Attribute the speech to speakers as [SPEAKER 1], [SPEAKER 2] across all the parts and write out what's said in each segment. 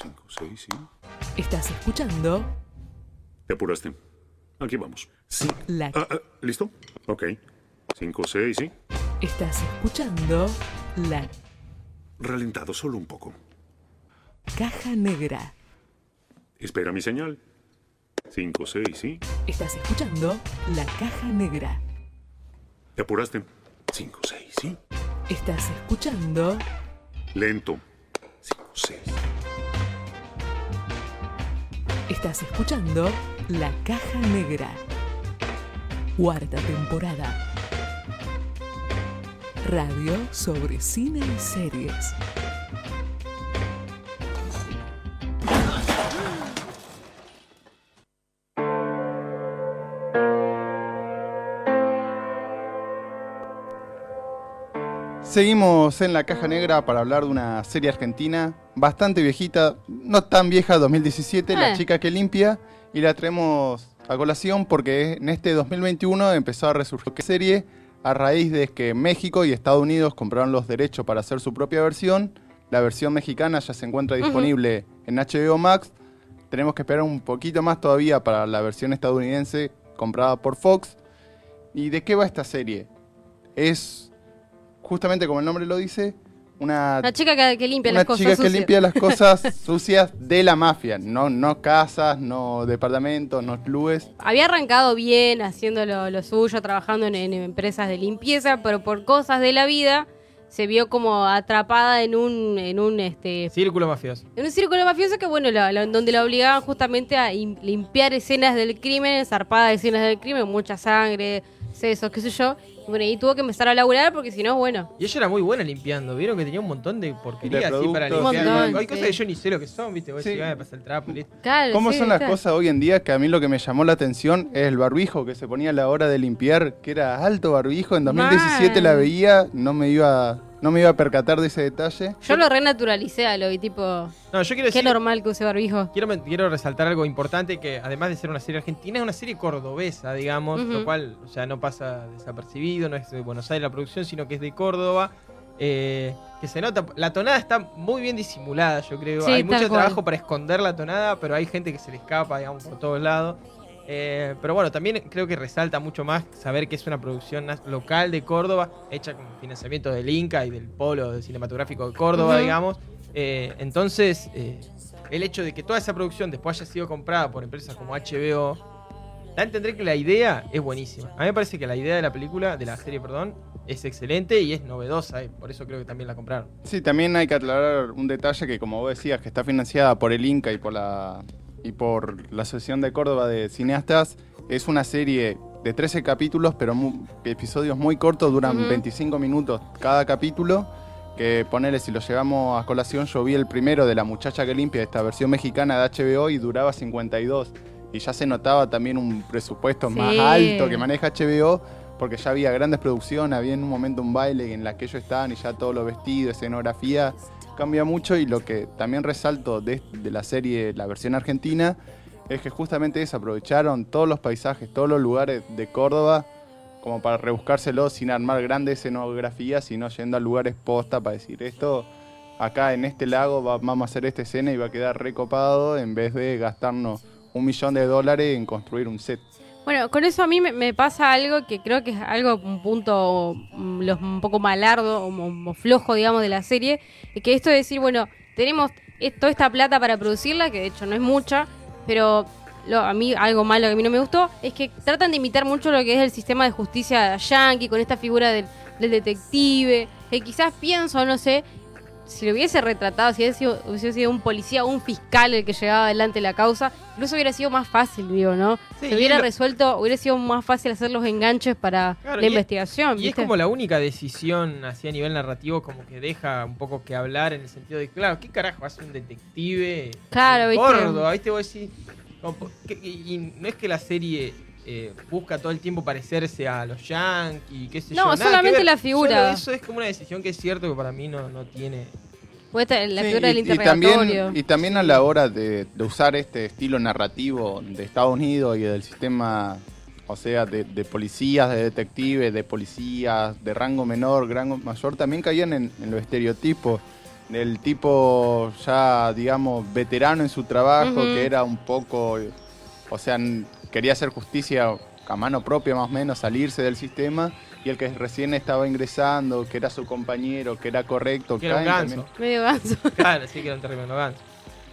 [SPEAKER 1] Cinco, seis, sí.
[SPEAKER 2] Estás escuchando
[SPEAKER 1] Te apuraste. Aquí vamos. Sí.
[SPEAKER 2] la
[SPEAKER 1] Ah, ah, ¿Listo? Ok. Cinco, seis, sí.
[SPEAKER 2] Estás escuchando la
[SPEAKER 1] Ralentado solo un poco.
[SPEAKER 2] caja negra.
[SPEAKER 1] Espera mi señal. Cinco, seis, sí.
[SPEAKER 2] Estás escuchando la caja negra.
[SPEAKER 1] Te apuraste. Cinco, seis, sí.
[SPEAKER 2] Estás escuchando
[SPEAKER 1] Lento. Cinco, seis.
[SPEAKER 2] Estás escuchando La Caja Negra. Cuarta temporada. Radio sobre cine y series.
[SPEAKER 3] Seguimos en la caja negra para hablar de una serie argentina bastante viejita, no tan vieja, 2017, La
[SPEAKER 4] Eh.
[SPEAKER 3] chica que limpia, y la traemos a colación porque en este 2021 empezó a resurgir la serie a raíz de que México y Estados Unidos compraron los derechos para hacer su propia versión. La versión mexicana ya se encuentra disponible en HBO Max. Tenemos que esperar un poquito más todavía para la versión estadounidense comprada por Fox. ¿Y de qué va esta serie? Es, justamente como el nombre lo dice, una,
[SPEAKER 4] La chica que, que limpia
[SPEAKER 3] una
[SPEAKER 4] las cosas
[SPEAKER 3] chica que
[SPEAKER 4] sucias.
[SPEAKER 3] limpia las cosas sucias de la mafia. No, no casas, no departamentos, no clubes.
[SPEAKER 4] Había arrancado bien, haciendo lo, lo suyo, trabajando en, en empresas de limpieza, pero por cosas de la vida se vio como atrapada en un, en un este
[SPEAKER 5] Círculo mafioso.
[SPEAKER 4] en un círculo mafioso que bueno, la- la- donde la obligaban justamente a im- limpiar escenas del crimen, zarpadas escenas del crimen, mucha sangre, sesos, qué sé yo. Bueno, y tuvo que empezar a laburar porque si no, bueno.
[SPEAKER 5] Y ella era muy buena limpiando. Vieron que tenía un montón de porquería
[SPEAKER 3] De
[SPEAKER 5] así para limpiar.
[SPEAKER 4] Montón,
[SPEAKER 5] Hay cosas que yo ni sé lo que son, ¿viste? Vos
[SPEAKER 3] Sí.
[SPEAKER 5] decís, "Ah, pasa el trapo y listo".
[SPEAKER 4] Claro,
[SPEAKER 3] ¿Cómo
[SPEAKER 4] sí,
[SPEAKER 3] son las cosas hoy en día? Que a mí lo que me llamó la atención es el barbijo que se ponía a la hora de limpiar, que era alto barbijo. En 2017 la
[SPEAKER 4] Mal.
[SPEAKER 3] veía, no me iba, no me iba a percatar de ese detalle.
[SPEAKER 4] Yo lo renaturalizé a lo vi tipo,
[SPEAKER 5] No, yo quiero
[SPEAKER 4] qué normal que use barbijo.
[SPEAKER 5] Quiero, men- quiero resaltar algo importante que además de ser una serie argentina, es una serie cordobesa, digamos, lo cual ya no pasa desapercibido, no es de Buenos Aires la producción, sino que es de Córdoba. eh, que se nota, la tonada está muy bien disimulada, yo creo.
[SPEAKER 4] Sí,
[SPEAKER 5] hay mucho
[SPEAKER 4] cual.
[SPEAKER 5] trabajo para esconder la tonada, pero hay gente que se le escapa, digamos, por todos lados. Eh, pero bueno, también creo que resalta mucho más saber que es una producción local de Córdoba, hecha con financiamiento del Inca y del Polo Cinematográfico de Córdoba, digamos. Eh, entonces, eh, el hecho de que toda esa producción después haya sido comprada por empresas como HBO, da a entender que la idea es buenísima. A mí me parece que la idea de la película, de la serie, perdón, es excelente y es novedosa, y por eso creo que también la compraron.
[SPEAKER 3] Sí, también hay que aclarar un detalle que, como vos decías, que está financiada por el Inca y por la y por la Asociación de Córdoba de Cineastas. Es una serie de 13 capítulos, pero mu- episodios muy cortos, duran
[SPEAKER 4] Ujú.
[SPEAKER 3] 25 minutos cada capítulo. Que ponele, si lo llevamos a colación, yo vi el primero de La Muchacha que Limpia, esta versión mexicana de HBO, y duraba 52. Y ya se notaba también un presupuesto más alto que maneja HBO, porque ya había grandes producciones, había en un momento un baile en la que ellos estaban y ya todo lo vestido, escenografía, cambia mucho. Y lo que también resalto de, la serie, la versión argentina, es que justamente es, aprovecharon todos los paisajes, todos los lugares de Córdoba, como para rebuscárselo sin armar grandes escenografías, sino yendo a lugares posta para decir esto. Acá en este lago va- vamos a hacer esta escena y va a quedar recopado en vez de gastarnos un millón de dólares en construir un set.
[SPEAKER 4] Bueno, con eso a mí me, me pasa algo que creo que es algo, un punto mm, los- un poco malardo o, o flojo, digamos, de la serie, y que esto de decir, bueno, tenemos es- toda esta plata para producirla, que de hecho no es mucha, pero lo- a mí algo malo que a mí no me gustó es que tratan de imitar mucho lo que es el sistema de justicia yankee, con esta figura del, del detective, que quizás pienso, no sé, si lo hubiese retratado, si hubiese sido, hubiese sido un policía o un fiscal el que llevaba adelante la causa, incluso hubiera sido más fácil, digo, ¿no?
[SPEAKER 5] Sí,
[SPEAKER 4] Se hubiera
[SPEAKER 5] lo-
[SPEAKER 4] resuelto, hubiera sido más fácil hacer los enganches para
[SPEAKER 5] Claro,
[SPEAKER 4] la
[SPEAKER 5] y-
[SPEAKER 4] investigación.
[SPEAKER 5] Y es como la única decisión así a nivel narrativo como que deja un poco que hablar en el sentido de, claro, ¿qué carajo hace un detective
[SPEAKER 4] Claro,
[SPEAKER 5] en
[SPEAKER 4] ¿viste?
[SPEAKER 5] Córdoba? ¿Viste? Vos decís, como, que- y, y no es que la serie eh, busca todo el tiempo parecerse a los Yankees, qué sé
[SPEAKER 4] No,
[SPEAKER 5] yo. que
[SPEAKER 4] solamente la figura.
[SPEAKER 5] Solo eso es como una decisión que es cierto que para mí no, no tiene...
[SPEAKER 4] Esta- la
[SPEAKER 3] Sí,
[SPEAKER 4] figura del
[SPEAKER 3] y
[SPEAKER 4] interrogatorio.
[SPEAKER 3] también, y también a la hora de, de usar este estilo narrativo de Estados Unidos y del sistema, o sea, de, de policías, de detectives, de policías, de rango menor, rango mayor, también caían en, en los estereotipos. del tipo ya, digamos, veterano en su trabajo, que era un poco, o sea, quería hacer justicia a mano propia más o menos, salirse del sistema, y el que recién estaba ingresando, que era su compañero, que era correcto,
[SPEAKER 5] Que era un ganso.
[SPEAKER 3] también.
[SPEAKER 4] Medio ganso.
[SPEAKER 5] Claro, sí que era un tremendo ganso.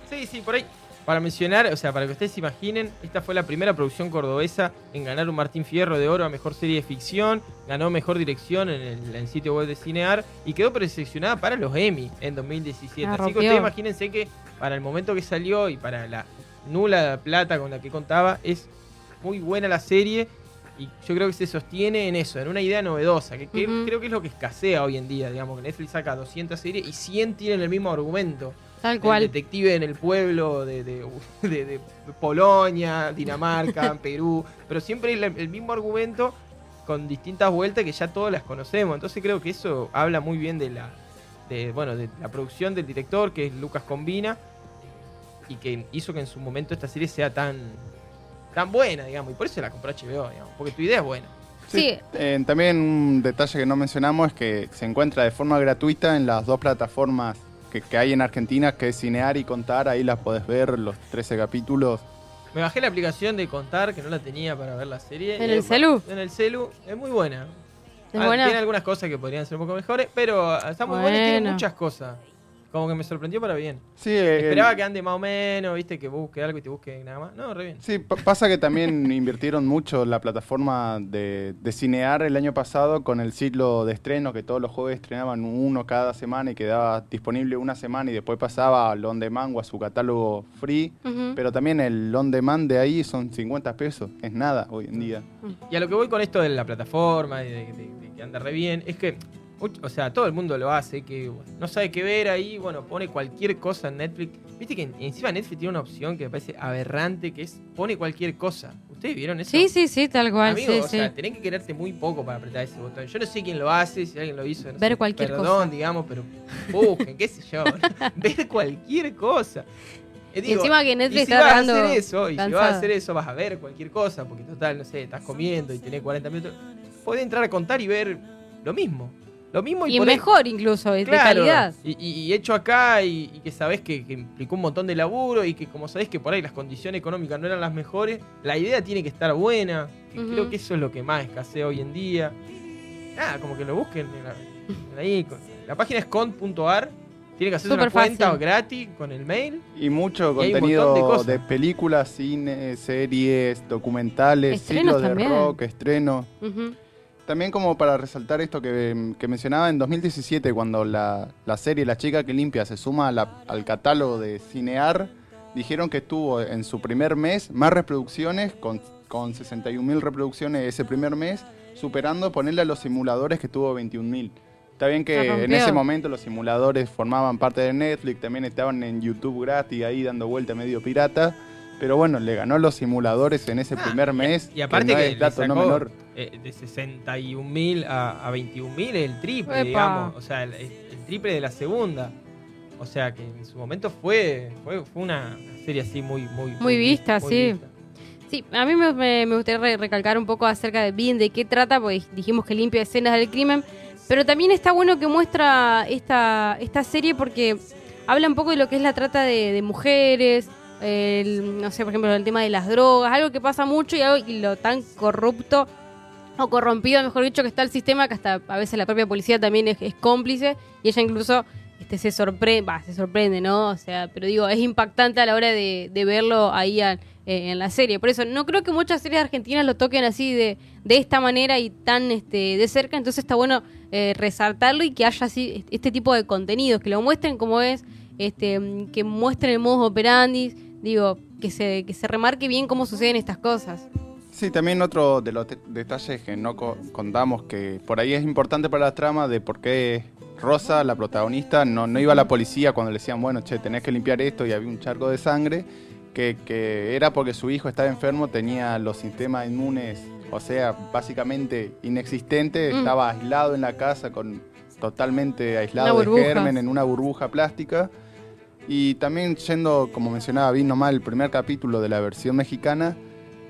[SPEAKER 5] Sí, sí, por ahí. Para mencionar, o sea, para que ustedes se imaginen, esta fue la primera producción cordobesa en ganar un Martín Fierro de Oro a Mejor Serie de Ficción, ganó Mejor Dirección en el, en el sitio web de Cinear y quedó preseleccionada para los Emmy en 2017.
[SPEAKER 4] Ah,
[SPEAKER 5] Así que ustedes imagínense que para el momento que salió y para la nula plata con la que contaba, es muy buena la serie y yo creo que se sostiene en eso, en una idea novedosa, que, creo que es lo que escasea hoy en día, digamos, que Netflix saca 200 series y 100 tienen el mismo argumento.
[SPEAKER 4] Tal
[SPEAKER 5] El
[SPEAKER 4] cual.
[SPEAKER 5] detective en el pueblo de, de- de- de Polonia, Dinamarca, Perú, pero siempre el, el mismo argumento con distintas vueltas que ya todas las conocemos. Entonces creo que eso habla muy bien de la, de, bueno, de la producción del director, que es Lucas Combina, y que hizo que en su momento esta serie sea tan, tan buena, digamos, y por eso la compró HBO, digamos, porque tu idea es buena.
[SPEAKER 4] Sí,
[SPEAKER 3] Eh, también un detalle que no mencionamos es que se encuentra de forma gratuita en las dos plataformas que, que hay en Argentina, que es Cinear y Contar, ahí las podés ver, los 13 capítulos.
[SPEAKER 5] Me bajé la aplicación de Contar, que no la tenía para ver la serie.
[SPEAKER 4] ¿En el celu?
[SPEAKER 5] En el celu, es muy buena.
[SPEAKER 4] es
[SPEAKER 5] Ah,
[SPEAKER 4] buena.
[SPEAKER 5] Tiene algunas cosas que podrían ser un poco mejores, pero está muy buena y tiene muchas cosas. Como que me sorprendió para bien.
[SPEAKER 3] Sí, eh,
[SPEAKER 5] Esperaba que ande más o menos, viste, que busque algo y te busque nada más. No, re bien.
[SPEAKER 3] Sí, pa- pasa que también invirtieron mucho la plataforma de, de Cinear el año pasado con el ciclo de estreno, que todos los jueves estrenaban uno cada semana y quedaba disponible una semana y después pasaba al on demand o a su catálogo free. Pero también el on demand de ahí son 50 pesos, es nada hoy en día.
[SPEAKER 5] Y a lo que voy con esto de la plataforma y de, de- de que anda re bien, es que, much- o sea, todo el mundo lo hace, que bueno, no sabe qué ver ahí, bueno, pone cualquier cosa en Netflix. Viste que en- encima Netflix tiene una opción que me parece aberrante, que es pone cualquier cosa. ¿Ustedes vieron eso?
[SPEAKER 4] Sí, sí, sí, tal cual.
[SPEAKER 5] Amigo,
[SPEAKER 4] sí,
[SPEAKER 5] o
[SPEAKER 4] sí.
[SPEAKER 5] sea, tenés que quererte muy poco para apretar ese botón. Yo no sé quién lo hace, si alguien lo hizo. no
[SPEAKER 4] Ver
[SPEAKER 5] sé,
[SPEAKER 4] cualquier
[SPEAKER 5] perdón,
[SPEAKER 4] cosa.
[SPEAKER 5] digamos, pero busquen, qué sé yo. ver cualquier cosa. Eh,
[SPEAKER 4] Y encima que Netflix
[SPEAKER 5] y si
[SPEAKER 4] está
[SPEAKER 5] vas a hacer eso, y si vas a hacer eso, vas a ver cualquier cosa, porque total, no sé, estás comiendo y tenés 40 minutos. Podés entrar a contar y ver lo mismo. Lo mismo y,
[SPEAKER 4] Y
[SPEAKER 5] por ahí-
[SPEAKER 4] mejor incluso, de
[SPEAKER 5] Claro,
[SPEAKER 4] calidad.
[SPEAKER 5] Y, hecho acá y, y que sabés que, que implicó un montón de laburo y que como sabés que por ahí las condiciones económicas no eran las mejores, la idea tiene que estar buena. Que. Creo que eso es lo que más escasea hoy en día. Nada, como que lo busquen en la, en ahí. La página es con.ar. Tienen que hacer una cuenta
[SPEAKER 4] fácil.
[SPEAKER 5] gratis con el mail.
[SPEAKER 3] Y mucho contenido
[SPEAKER 5] de
[SPEAKER 3] de, películas, cine, series, documentales,
[SPEAKER 4] Estrenos
[SPEAKER 3] ciclos de
[SPEAKER 4] también.
[SPEAKER 3] rock, estrenos.
[SPEAKER 4] Ujú.
[SPEAKER 3] También como para resaltar esto que, que mencionaba en 2017, cuando la, la serie La chica que limpia se suma a la- al catálogo de Cinear, dijeron que tuvo en su primer mes más reproducciones, con, con 61.000 reproducciones ese primer mes, superando ponerle a los simuladores que tuvo 21.000. Está bien que en ese momento los simuladores formaban parte de Netflix, también estaban en YouTube gratis ahí dando vuelta medio pirata, pero bueno, le ganó los simuladores en ese primer mes.
[SPEAKER 5] Ah, Y aparte
[SPEAKER 3] no
[SPEAKER 5] que,
[SPEAKER 3] es
[SPEAKER 5] le
[SPEAKER 3] dato no menor.
[SPEAKER 5] Eh, de 61.000 a, a 21.000 el triple,
[SPEAKER 4] Epa.
[SPEAKER 5] digamos. O sea, el, el triple de la segunda. O sea, que en su momento fue, fue, fue una serie así muy, muy,
[SPEAKER 4] Muy vista,
[SPEAKER 5] muy
[SPEAKER 4] sí.
[SPEAKER 5] vista.
[SPEAKER 4] Sí, a mí me, me- me gustaría re- recalcar un poco acerca de bien de qué trata, porque dijimos que limpia escenas del crimen, pero también está bueno que muestra esta, esta serie porque habla un poco de lo que es la trata de, de mujeres, el, no sé, por ejemplo, el tema de las drogas, algo que pasa mucho y, algo, y lo tan corrupto o corrompido, mejor dicho, que está el sistema, que hasta a veces la propia policía también es, cómplice y ella incluso este, se sorprende, va, se sorprende, ¿no? O sea, pero digo, es impactante a la hora de, verlo ahí eh, en la serie. Por eso, no creo que muchas series argentinas lo toquen así de, de esta manera y tan este, de cerca, entonces está bueno eh, resaltarlo y que haya así este tipo de contenidos, que lo muestren como es, este, que muestren el modo operandi, digo, que se, que se remarque bien cómo suceden estas cosas.
[SPEAKER 3] Sí, también otro de los detalles que no co- contamos, que por ahí es importante para la trama de por qué Rosa, la protagonista, no, no iba a la policía cuando le decían, bueno, che, tenés que limpiar esto y había un charco de sangre, que, que era porque su hijo estaba enfermo, tenía los sistemas inmunes, o sea, básicamente inexistentes,
[SPEAKER 4] Mm.
[SPEAKER 3] estaba aislado en la casa, con totalmente aislado de germen en una burbuja plástica. Y también yendo, como mencionaba, vino mal el primer capítulo de la versión mexicana,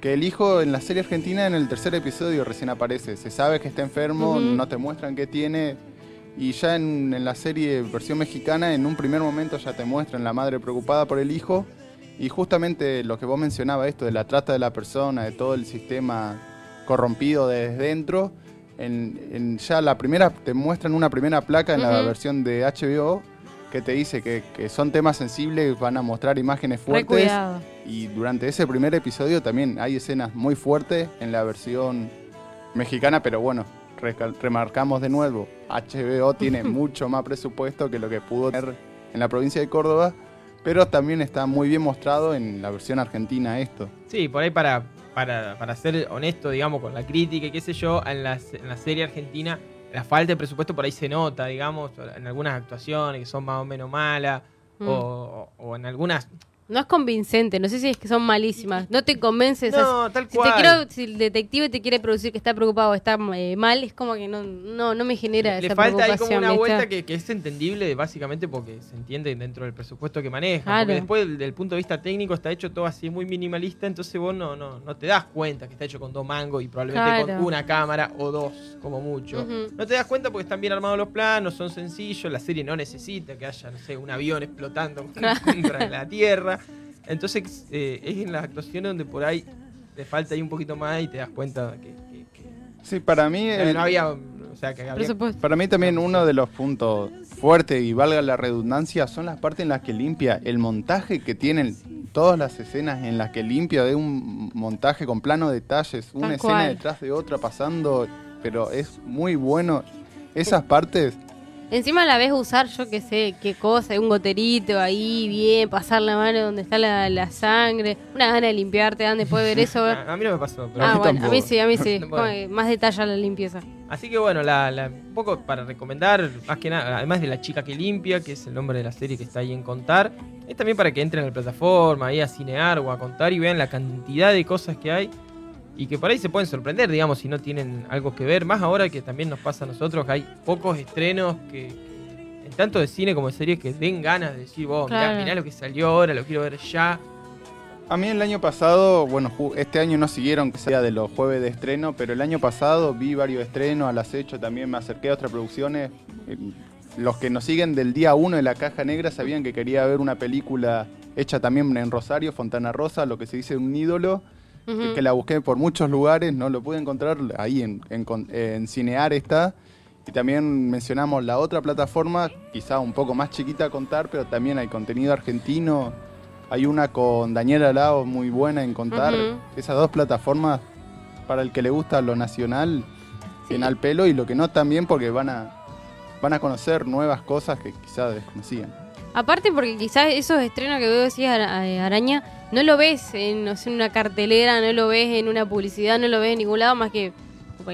[SPEAKER 3] que el hijo en la serie argentina en el tercer episodio recién aparece. Se sabe que está enfermo, no te muestran qué tiene. Y ya en, en la serie versión mexicana, en un primer momento ya te muestran la madre preocupada por el hijo. Y justamente lo que vos mencionabas, esto de la trata de la persona, de todo el sistema corrompido desde dentro, en, en ya la primera, te muestran una primera placa en la versión de HBO que te dice que, que son temas sensibles, van a mostrar imágenes fuertes. Y durante ese primer episodio también hay escenas muy fuertes en la versión mexicana, pero bueno, remarcamos de nuevo, HBO tiene mucho más presupuesto que lo que pudo tener en la provincia de Córdoba, pero también está muy bien mostrado en la versión argentina esto.
[SPEAKER 5] Sí, por ahí para, para, para ser honesto, digamos, con la crítica y qué sé yo, en la, en la serie argentina, la falta de presupuesto por ahí se nota, digamos, en algunas actuaciones que son más o menos malas,
[SPEAKER 4] Mm.
[SPEAKER 5] o, o en algunas...
[SPEAKER 4] No es convincente, no sé si es que son malísimas. No te convences.
[SPEAKER 5] No, tal
[SPEAKER 4] si, te
[SPEAKER 5] cual.
[SPEAKER 4] quiero, si el detective te quiere producir que está preocupado o está eh, mal, es como que no, no, no me genera
[SPEAKER 5] Le
[SPEAKER 4] esa
[SPEAKER 5] falta ahí como una vuelta que, que es entendible básicamente porque se entiende dentro del presupuesto que maneja.
[SPEAKER 4] Claro.
[SPEAKER 5] Porque después del, del punto de vista técnico está hecho todo así muy minimalista, entonces vos no, no, no te das cuenta que está hecho con dos mangos y probablemente
[SPEAKER 4] Claro.
[SPEAKER 5] con una cámara o dos, como mucho. No te das cuenta porque están bien armados los planos, son sencillos, la serie no necesita que haya, no sé, un avión explotando contra la Tierra. Entonces eh, es en las actuaciones donde por ahí te falta ahí un poquito más y te das cuenta que, que- que-
[SPEAKER 3] Sí, para mí, el-
[SPEAKER 5] no había... O sea, que había
[SPEAKER 3] para mí también uno de los puntos fuertes y valga la redundancia son las partes en las que limpia, el montaje que tienen todas las escenas en las que limpia de un montaje con plano detalles, una
[SPEAKER 4] Tal
[SPEAKER 3] escena
[SPEAKER 4] cual.
[SPEAKER 3] detrás de otra pasando, pero es muy bueno. Esas partes
[SPEAKER 4] Encima la ves usar, yo que sé, qué cosa, un goterito ahí, bien, pasar la mano donde está la, la sangre, una gana de limpiarte, dan después de ver eso.
[SPEAKER 5] A, a mí no me pasó. pero-
[SPEAKER 3] a
[SPEAKER 4] ah,
[SPEAKER 3] mí
[SPEAKER 4] bueno, a mí sí, a mí sí.
[SPEAKER 5] Bueno.
[SPEAKER 4] Más detalle a la limpieza.
[SPEAKER 5] Así que bueno, la, la- un poco para recomendar, más que nada, además de La chica que limpia, que es el nombre de la serie que está ahí en Contar, es también para que entren a la plataforma, ahí a cinear o a contar y vean la cantidad de cosas que hay y que por ahí se pueden sorprender, digamos, si no tienen algo que ver. Más ahora que también nos pasa a nosotros, que hay pocos estrenos que, que en tanto de cine como de series que den ganas de decir, vos, mirá,
[SPEAKER 4] Claro.
[SPEAKER 5] mirá lo que salió ahora, lo quiero ver ya.
[SPEAKER 3] A mí el año pasado, bueno, este año no siguieron que sea de los jueves de estreno, pero el año pasado vi varios estrenos, al acecho también me acerqué a otras producciones. Los que nos siguen del día 1 de la Caja Negra sabían que quería ver una película hecha también en Rosario, Fontana Rosa, lo que se dice un ídolo, que- la busqué por muchos lugares, no lo pude encontrar, ahí en, en Cinear está. Y también mencionamos la otra plataforma, quizá un poco más chiquita a contar, pero también hay contenido argentino. Hay una con Daniela Lao muy buena en contar. Esas dos plataformas, para el que le gusta lo nacional, en al pelo y lo que no también porque van a, van a conocer nuevas cosas que quizá desconocían.
[SPEAKER 4] Aparte porque quizás esos estrenos que veo decís Ara- eh, Araña, no lo ves en, no sé, en una cartelera, no lo ves en una publicidad, no lo ves en ningún lado más que,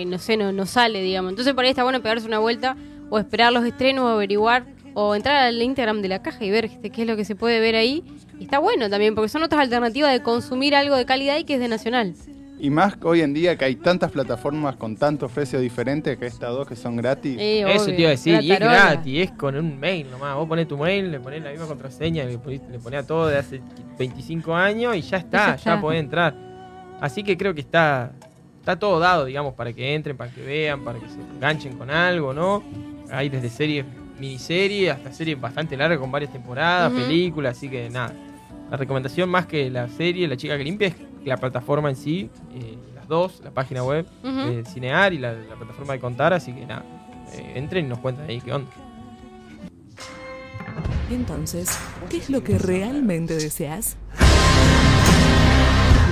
[SPEAKER 4] no sé, no, no sale, digamos. Entonces por ahí está bueno pegarse una vuelta o esperar los estrenos o averiguar o entrar al Instagram de la caja y ver este, qué es lo que se puede ver ahí. Y está bueno también porque son otras alternativas de consumir algo de calidad y que es de nacional.
[SPEAKER 3] Y más que hoy en día que hay tantas plataformas con tantos precios diferentes que estas dos que son gratis.
[SPEAKER 4] Eh,
[SPEAKER 5] Eso
[SPEAKER 4] obvio,
[SPEAKER 5] te iba a decir, y es gratis, es con un mail nomás. Vos ponés tu mail, le ponés la misma contraseña, le ponés, le ponés a todo de hace 25 años y ya está,
[SPEAKER 4] ya
[SPEAKER 5] podés entrar. Así que creo que está, está todo dado, digamos, para que entren, para que vean, para que se enganchen con algo, ¿no? Hay desde series, miniseries, hasta series bastante largas con varias temporadas, películas, así que nada. La recomendación más que la serie, La chica que limpia, es la plataforma en sí, eh, las dos, la página web
[SPEAKER 4] Ujú.
[SPEAKER 5] de Cinear y la, la plataforma de Contar, así que nada, eh, entren y nos cuentan ahí qué onda.
[SPEAKER 2] Entonces, ¿qué es lo que realmente deseas?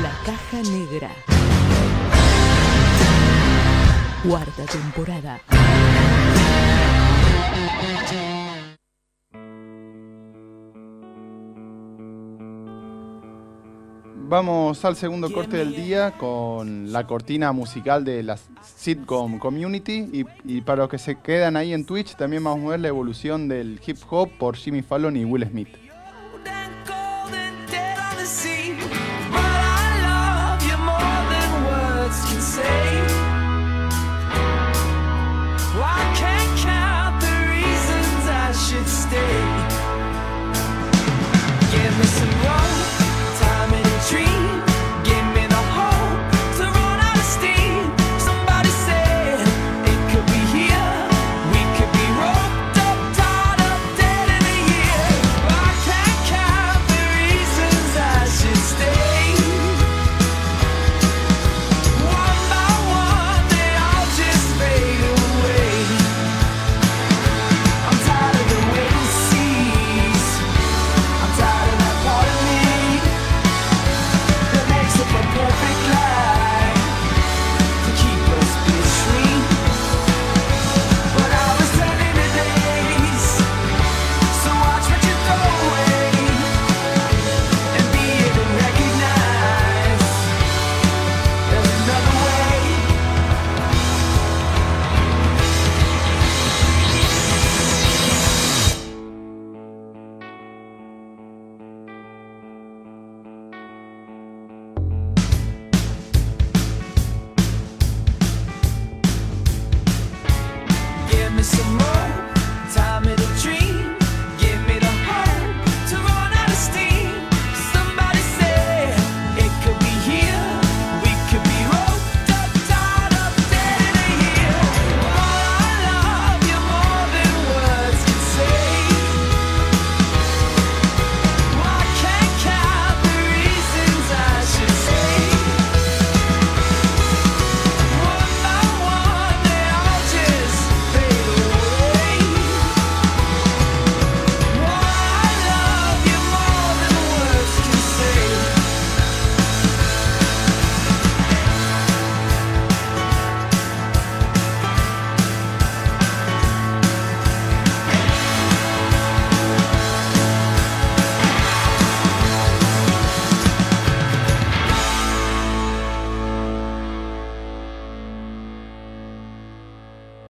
[SPEAKER 2] La caja negra. Cuarta temporada.
[SPEAKER 3] Vamos al segundo corte del día con la cortina musical de la sitcom Community y, y para los que se quedan ahí en Twitch también vamos a ver la evolución del hip hop por Jimmy Fallon y Will Smith. some more.